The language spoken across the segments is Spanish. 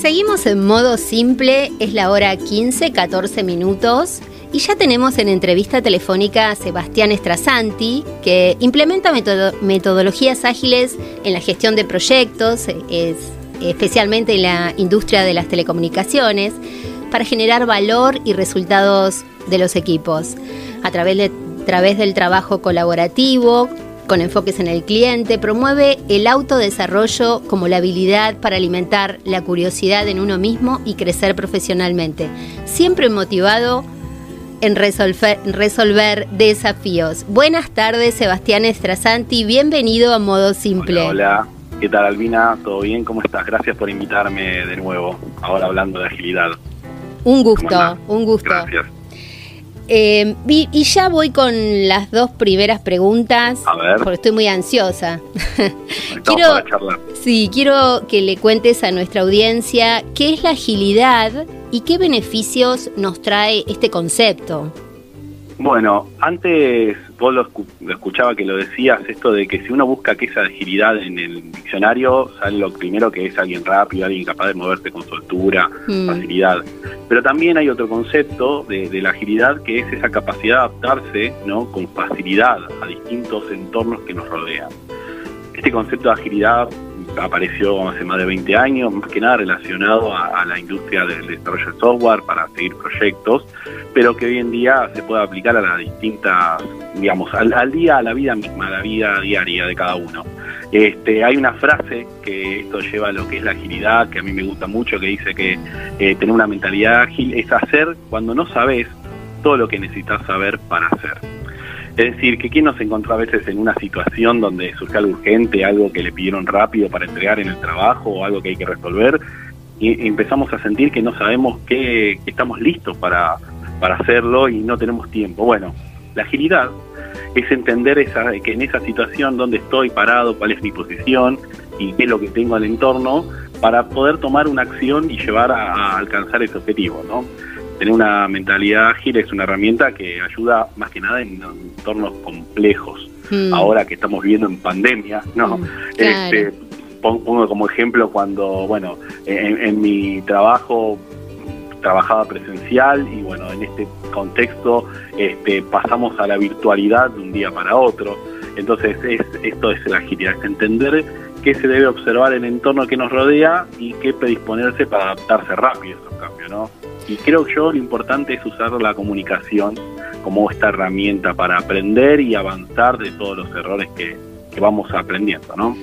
Seguimos en modo simple, es la hora 15, 14 minutos. Y ya tenemos en entrevista telefónica a Sebastián Estrasanti, que implementa metodologías ágiles en la gestión de proyectos, es, especialmente en la industria de las telecomunicaciones, para generar valor y resultados de los equipos, a través, de, a través del trabajo colaborativo, con enfoques en el cliente, promueve el autodesarrollo como la habilidad para alimentar la curiosidad en uno mismo y crecer profesionalmente, siempre motivado en resolver, resolver desafíos. Buenas tardes, Sebastián Estrasanti, bienvenido a Modo Simple. Hola, ¿qué tal Albina? ¿Todo bien? ¿Cómo estás? Gracias por invitarme de nuevo, ahora hablando de agilidad. Un gusto, un gusto. Gracias. Eh, y, ya voy con las dos primeras preguntas, A ver. porque estoy muy ansiosa. quiero, sí, quiero que le cuentes a nuestra audiencia qué es la agilidad y qué beneficios nos trae este concepto. Bueno, antes vos lo, escuchaba que lo decías, esto de que si uno busca qué es agilidad en el diccionario, sale lo primero que es alguien rápido, alguien capaz de moverse con soltura, mm. facilidad. Pero también hay otro concepto de, de, la agilidad que es esa capacidad de adaptarse ¿no? con facilidad a distintos entornos que nos rodean. Este concepto de agilidad apareció hace más de 20 años, más que nada relacionado a, la industria del desarrollo de software para seguir proyectos, pero que hoy en día se puede aplicar a las distintas, digamos, al, día, a la vida misma, a la vida diaria de cada uno. Este, hay una frase que esto lleva a lo que es la agilidad, que a mí me gusta mucho, que dice que eh, tener una mentalidad ágil es hacer cuando no sabes todo lo que necesitas saber para hacer. Es decir, que quién nos encontró a veces en una situación donde surge algo urgente, algo que le pidieron rápido para entregar en el trabajo o algo que hay que resolver y empezamos a sentir que no sabemos que, estamos listos para, para hacerlo y no tenemos tiempo. Bueno, la agilidad es entender esa, que en esa situación donde estoy parado, cuál es mi posición y qué es lo que tengo al entorno para poder tomar una acción y llevar a alcanzar ese objetivo, ¿no? Tener una mentalidad ágil es una herramienta que ayuda más que nada en entornos complejos. Hmm. Ahora que estamos viviendo en pandemia, ¿no? Hmm, este, pongo como ejemplo cuando, bueno, en, mi trabajo trabajaba presencial y bueno, en este contexto este, pasamos a la virtualidad de un día para otro. Entonces es, esto es la agilidad, es entender qué se debe observar en el entorno que nos rodea y qué predisponerse para adaptarse rápido a esos cambios, ¿no? Y creo que yo lo importante es usar la comunicación como esta herramienta para aprender y avanzar de todos los errores que, vamos aprendiendo, ¿no?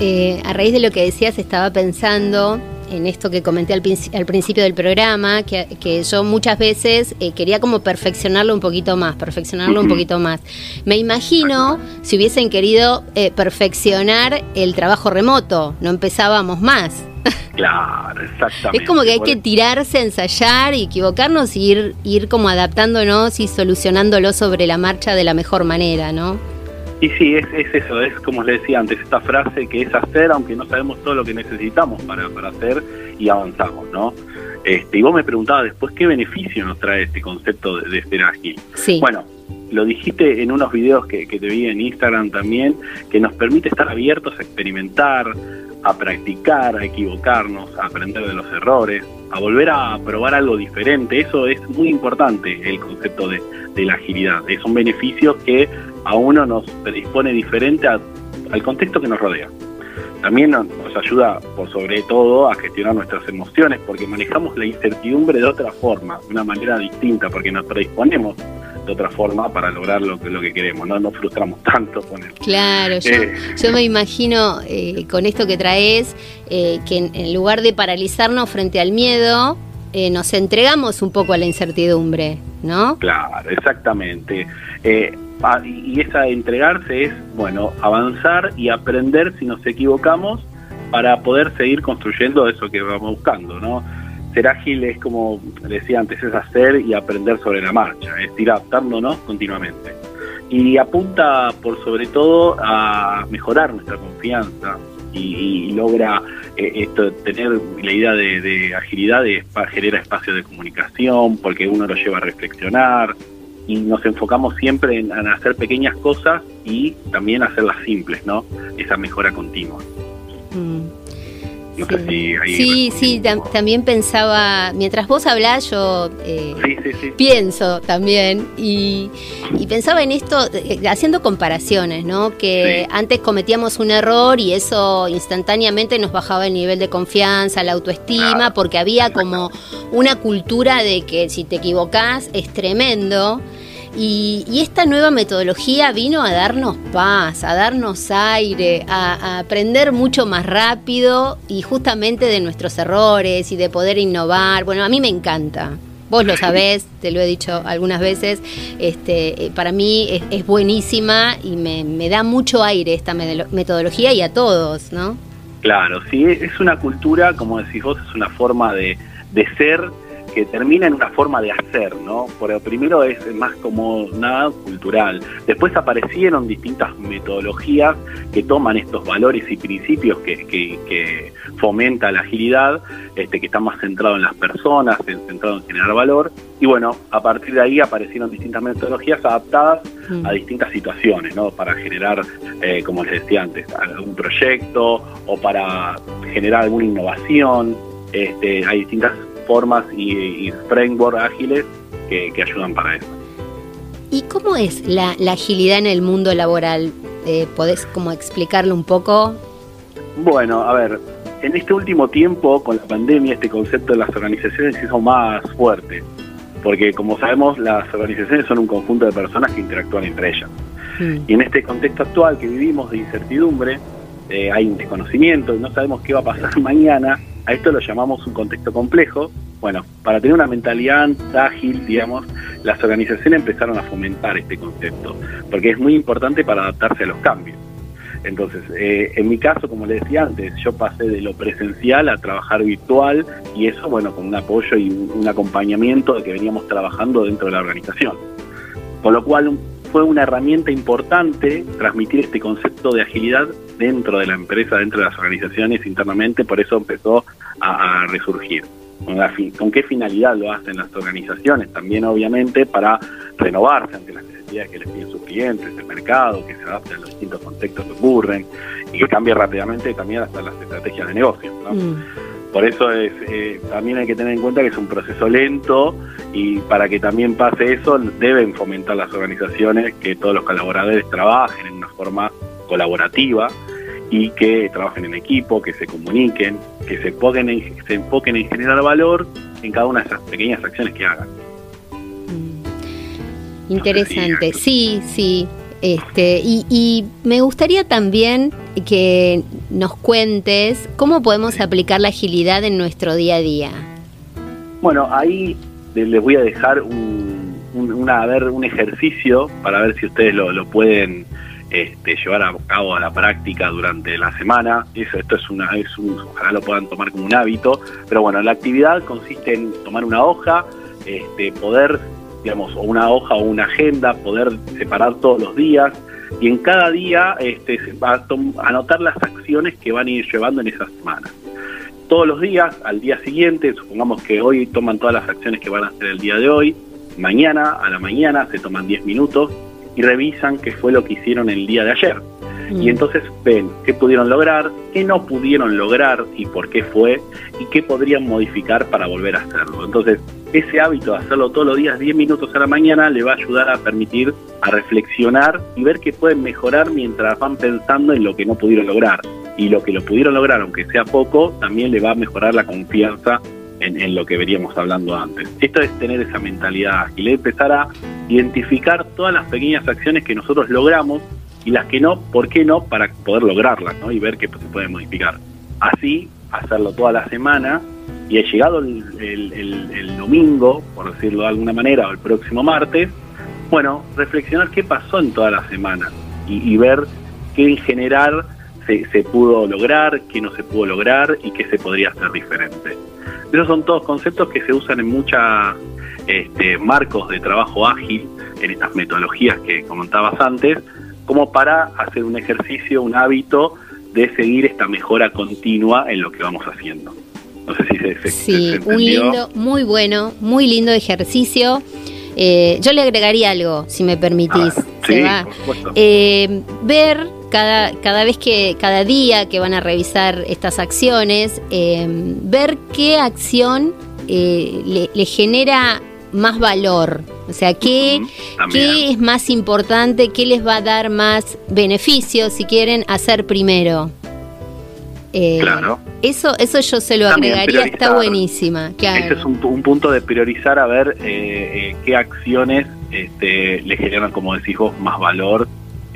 Eh, a raíz de lo que decías, estaba pensando en esto que comenté al, principio del programa, que, yo muchas veces eh, quería como perfeccionarlo un poquito más, perfeccionarlo un poquito más. Me imagino si hubiesen querido eh, perfeccionar el trabajo remoto, no empezábamos más. Claro, exactamente. Es como que hay que tirarse, ensayar y equivocarnos y ir, ir como adaptándonos y solucionándolo sobre la marcha de la mejor manera, ¿no? Y sí, es, es eso, es como les decía antes, esta frase que es hacer aunque no sabemos todo lo que necesitamos para, para hacer y avanzamos, ¿no? Este, y vos me preguntabas después qué beneficio nos trae este concepto de, de ser ágil. Sí. Bueno, lo dijiste en unos videos que, te vi en Instagram también, que nos permite estar abiertos a experimentar, a practicar, a equivocarnos, a aprender de los errores, a volver a probar algo diferente. Eso es muy importante, el concepto de, la agilidad. Es un beneficio que a uno nos predispone diferente al contexto que nos rodea. También nos ayuda, por sobre todo, a gestionar nuestras emociones, porque manejamos la incertidumbre de otra forma, de una manera distinta, porque nos predisponemos de otra forma para lograr lo que, lo que queremos, no nos frustramos tanto con eso. Claro, yo, eh, yo me imagino eh, con esto que traes, eh, que en, lugar de paralizarnos frente al miedo, nos entregamos un poco a la incertidumbre, ¿no? Claro, exactamente. y esa entregarse es, bueno, avanzar y aprender si nos equivocamos para poder seguir construyendo eso que vamos buscando, ¿no? Ser ágil es como decía antes, es hacer y aprender sobre la marcha, es ir adaptándonos continuamente. Y apunta por sobre todo a mejorar nuestra confianza y, logra eh, esto, tener la idea de, agilidad, de, genera espacio de comunicación, porque uno lo lleva a reflexionar y nos enfocamos siempre en, hacer pequeñas cosas y también hacerlas simples, ¿no? Esa mejora continua. Mm. Sí, sí, también pensaba, mientras vos hablás, yo eh, pienso también y, pensaba en esto, eh, haciendo comparaciones, ¿no? Que antes cometíamos un error y eso instantáneamente nos bajaba el nivel de confianza, la autoestima, porque había como una cultura de que si te equivocás es tremendo. Y, esta nueva metodología vino a darnos paz, a darnos aire, a, aprender mucho más rápido y justamente de nuestros errores y de poder innovar. Bueno, a mí me encanta. Vos lo sabés, te lo he dicho algunas veces, este, eh, para mí es, buenísima y me, me, da mucho aire esta metodología y a todos, ¿no? Claro, sí, es una cultura, como decís vos, es una forma de, de ser que termina en una forma de hacer, ¿no? Por primero es más como nada cultural. Después aparecieron distintas metodologías que toman estos valores y principios que, que, fomenta la agilidad, este, que están más centrados en las personas, centrados en generar valor. Y bueno, a partir de ahí aparecieron distintas metodologías adaptadas a mm. distintas situaciones, ¿no? Para generar, eh, como les decía antes, algún proyecto o para generar alguna innovación. Este, hay distintas formas y, frameworks ágiles que, ayudan para eso. ¿Y cómo es la, agilidad en el mundo laboral? Eh, ¿Podés como explicarlo un poco? Bueno, a ver, en este último tiempo, con la pandemia, este concepto de las organizaciones se hizo más fuerte, porque como sabemos, las organizaciones son un conjunto de personas que interactúan entre ellas. Mm. Y en este contexto actual que vivimos de incertidumbre, eh, hay un desconocimiento, no sabemos qué va a pasar mañana, a esto lo llamamos un contexto complejo. Bueno, para tener una mentalidad ágil, digamos, las organizaciones empezaron a fomentar este concepto, porque es muy importante para adaptarse a los cambios. Entonces, eh, en mi caso, como le decía antes, yo pasé de lo presencial a trabajar virtual y eso, bueno, con un apoyo y un, acompañamiento de que veníamos trabajando dentro de la organización. Con lo cual fue una herramienta importante transmitir este concepto de agilidad dentro de la empresa, dentro de las organizaciones internamente, por eso empezó a, resurgir. ¿Con, qué finalidad lo hacen las organizaciones? También obviamente para renovarse ante las necesidades que les piden sus clientes, el mercado, que se adapte a los distintos contextos que ocurren y que cambie rápidamente también hasta las estrategias de negocio. Mm. Por eso es, eh, también hay que tener en cuenta que es un proceso lento y para que también pase eso deben fomentar las organizaciones que todos los colaboradores trabajen en una forma colaborativa y que trabajen en equipo, que se comuniquen, que se enfoquen en, se enfoquen en generar valor en cada una de esas pequeñas acciones que hagan. Mm. Interesante, sí, sí. Este, y, y, me gustaría también que nos cuentes cómo podemos aplicar la agilidad en nuestro día a día. Bueno, ahí les voy a dejar un, una, a ver, un ejercicio para ver si ustedes lo, lo pueden este, llevar a cabo a la práctica durante la semana. Eso, esto es una, es un, ojalá lo puedan tomar como un hábito. Pero bueno, la actividad consiste en tomar una hoja, este, poder, digamos, o una hoja o una agenda, poder separar todos los días y en cada día este, anotar las acciones que van a ir llevando en esa semana. Todos los días, al día siguiente, supongamos que hoy toman todas las acciones que van a hacer el día de hoy, mañana a la mañana se toman 10 minutos y revisan qué fue lo que hicieron el día de ayer. Y mm. entonces ven qué pudieron lograr, qué no pudieron lograr y por qué fue, y qué podrían modificar para volver a hacerlo. Entonces, ese hábito de hacerlo todos los días, 10 minutos a la mañana, le va a ayudar a permitir a reflexionar y ver qué pueden mejorar mientras van pensando en lo que no pudieron lograr. Y lo que lo pudieron lograr, aunque sea poco, también le va a mejorar la confianza en, lo que veríamos hablando antes. Esto es tener esa mentalidad y le empezar a identificar todas las pequeñas acciones que nosotros logramos y las que no, ¿por qué no? Para poder lograrlas ¿no? y ver qué se puede modificar. Así, hacerlo toda la semana y he llegado el, el, domingo, por decirlo de alguna manera, o el próximo martes, bueno, reflexionar qué pasó en toda la semana y, ver qué en general se, se, pudo lograr, qué no se pudo lograr y qué se podría hacer diferente. Esos son todos conceptos que se usan en muchos este, marcos de trabajo ágil, en estas metodologías que comentabas antes, como para hacer un ejercicio, un hábito de seguir esta mejora continua en lo que vamos haciendo. No sé si se, Sí, un lindo, muy bueno, muy lindo ejercicio. Eh, yo le agregaría algo, si me permitís. sí, por supuesto. Eh, ver cada, cada vez que, cada día que van a revisar estas acciones, eh, ver qué acción eh, le, genera más valor. O sea, ¿qué, ¿qué es más importante? ¿Qué les va a dar más beneficios si quieren hacer primero? Eh, claro. Eso, eso yo se lo agregaría, está buenísima. Ese es un, punto de priorizar a ver eh, qué acciones este, le generan, como decís vos, más valor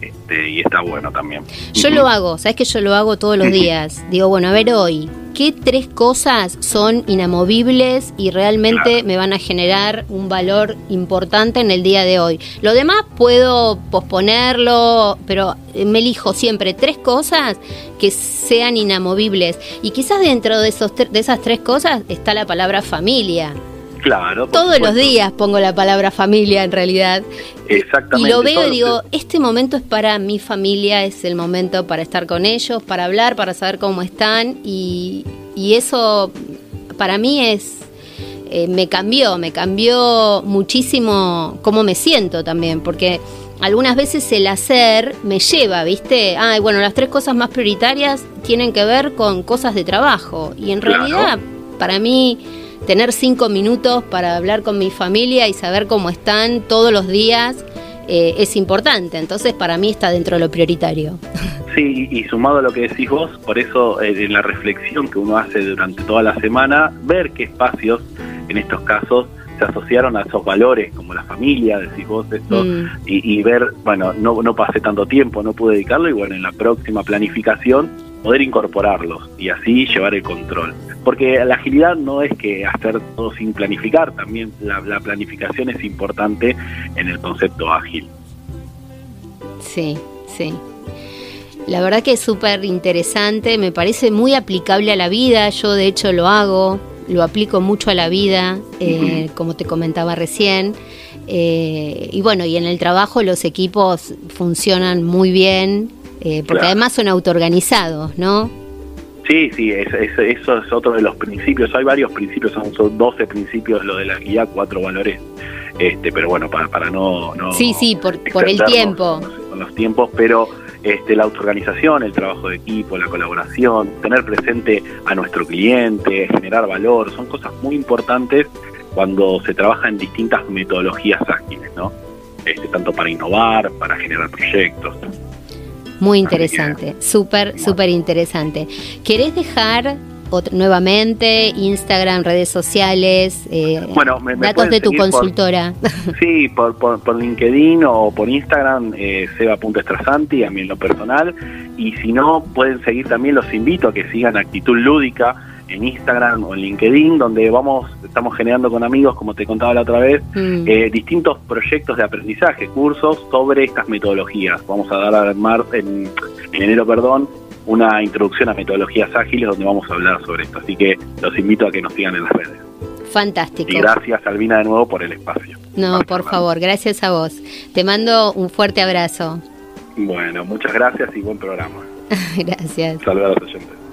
este, y está bueno también. Yo lo hago, sabes que yo lo hago todos los días. Digo, bueno, a ver hoy, ¿qué tres cosas son inamovibles y realmente me van a generar un valor importante en el día de hoy? Lo demás puedo posponerlo, pero me elijo siempre tres cosas que sean inamovibles. Y quizás dentro de, esos de esas tres cosas está la palabra familia. Claro. Todos los días pongo la palabra familia en realidad. Exactamente. Y lo veo y digo, este momento es para mi familia, es el momento para estar con ellos, para hablar, para saber cómo están y, eso para mí es, eh, me cambió, me cambió muchísimo cómo me siento también, porque algunas veces el hacer me lleva, ¿viste? Ay, bueno, las tres cosas más prioritarias tienen que ver con cosas de trabajo y en realidad para mí tener cinco minutos para hablar con mi familia y saber cómo están todos los días eh, es importante. Entonces, para mí está dentro de lo prioritario. Sí, y sumado a lo que decís vos, por eso eh, en la reflexión que uno hace durante toda la semana, ver qué espacios en estos casos se asociaron a esos valores, como la familia, decís vos esto, mm. y, y, ver, bueno, no, no pasé tanto tiempo, no pude dedicarlo, y bueno, en la próxima planificación poder incorporarlos y así llevar el control. Porque la agilidad no es que hacer todo sin planificar, también la, planificación es importante en el concepto ágil. Sí, sí. La verdad que es súper interesante, me parece muy aplicable a la vida, yo de hecho lo hago, lo aplico mucho a la vida, eh, como te comentaba recién. Eh, y bueno, y en el trabajo los equipos funcionan muy bien, eh, porque además son autoorganizados, ¿no? Sí, sí, eso es otro de los principios. Hay varios principios, son, 12 principios lo de la guía, cuatro valores. Este, pero bueno, para, para no, no Sí, sí, por, por el tiempo. Con los tiempos, pero este, la autoorganización, el trabajo de equipo, la colaboración, tener presente a nuestro cliente, generar valor, son cosas muy importantes cuando se trabaja en distintas metodologías ágiles, ¿no? Este, tanto para innovar, para generar proyectos. Muy interesante, súper, súper interesante. ¿Querés dejar nuevamente Instagram, redes sociales, eh, datos de tu consultora? sí, por, por, LinkedIn o por Instagram, eh, seba.estrasanti, a mí en lo personal. Y si no, pueden seguir también, los invito a que sigan Actitud Lúdica en Instagram o en LinkedIn, donde vamos, estamos generando con amigos, como te contaba la otra vez, mm. eh, distintos proyectos de aprendizaje, cursos sobre estas metodologías. Vamos a dar a en, en enero, perdón, una introducción a metodologías ágiles donde vamos a hablar sobre esto. Así que los invito a que nos sigan en las redes. Fantástico. Y gracias, Albina, de nuevo por el espacio. No, por favor, gracias a vos. Te mando un fuerte abrazo. Bueno, muchas gracias y buen programa. gracias. Saludos a los oyentes.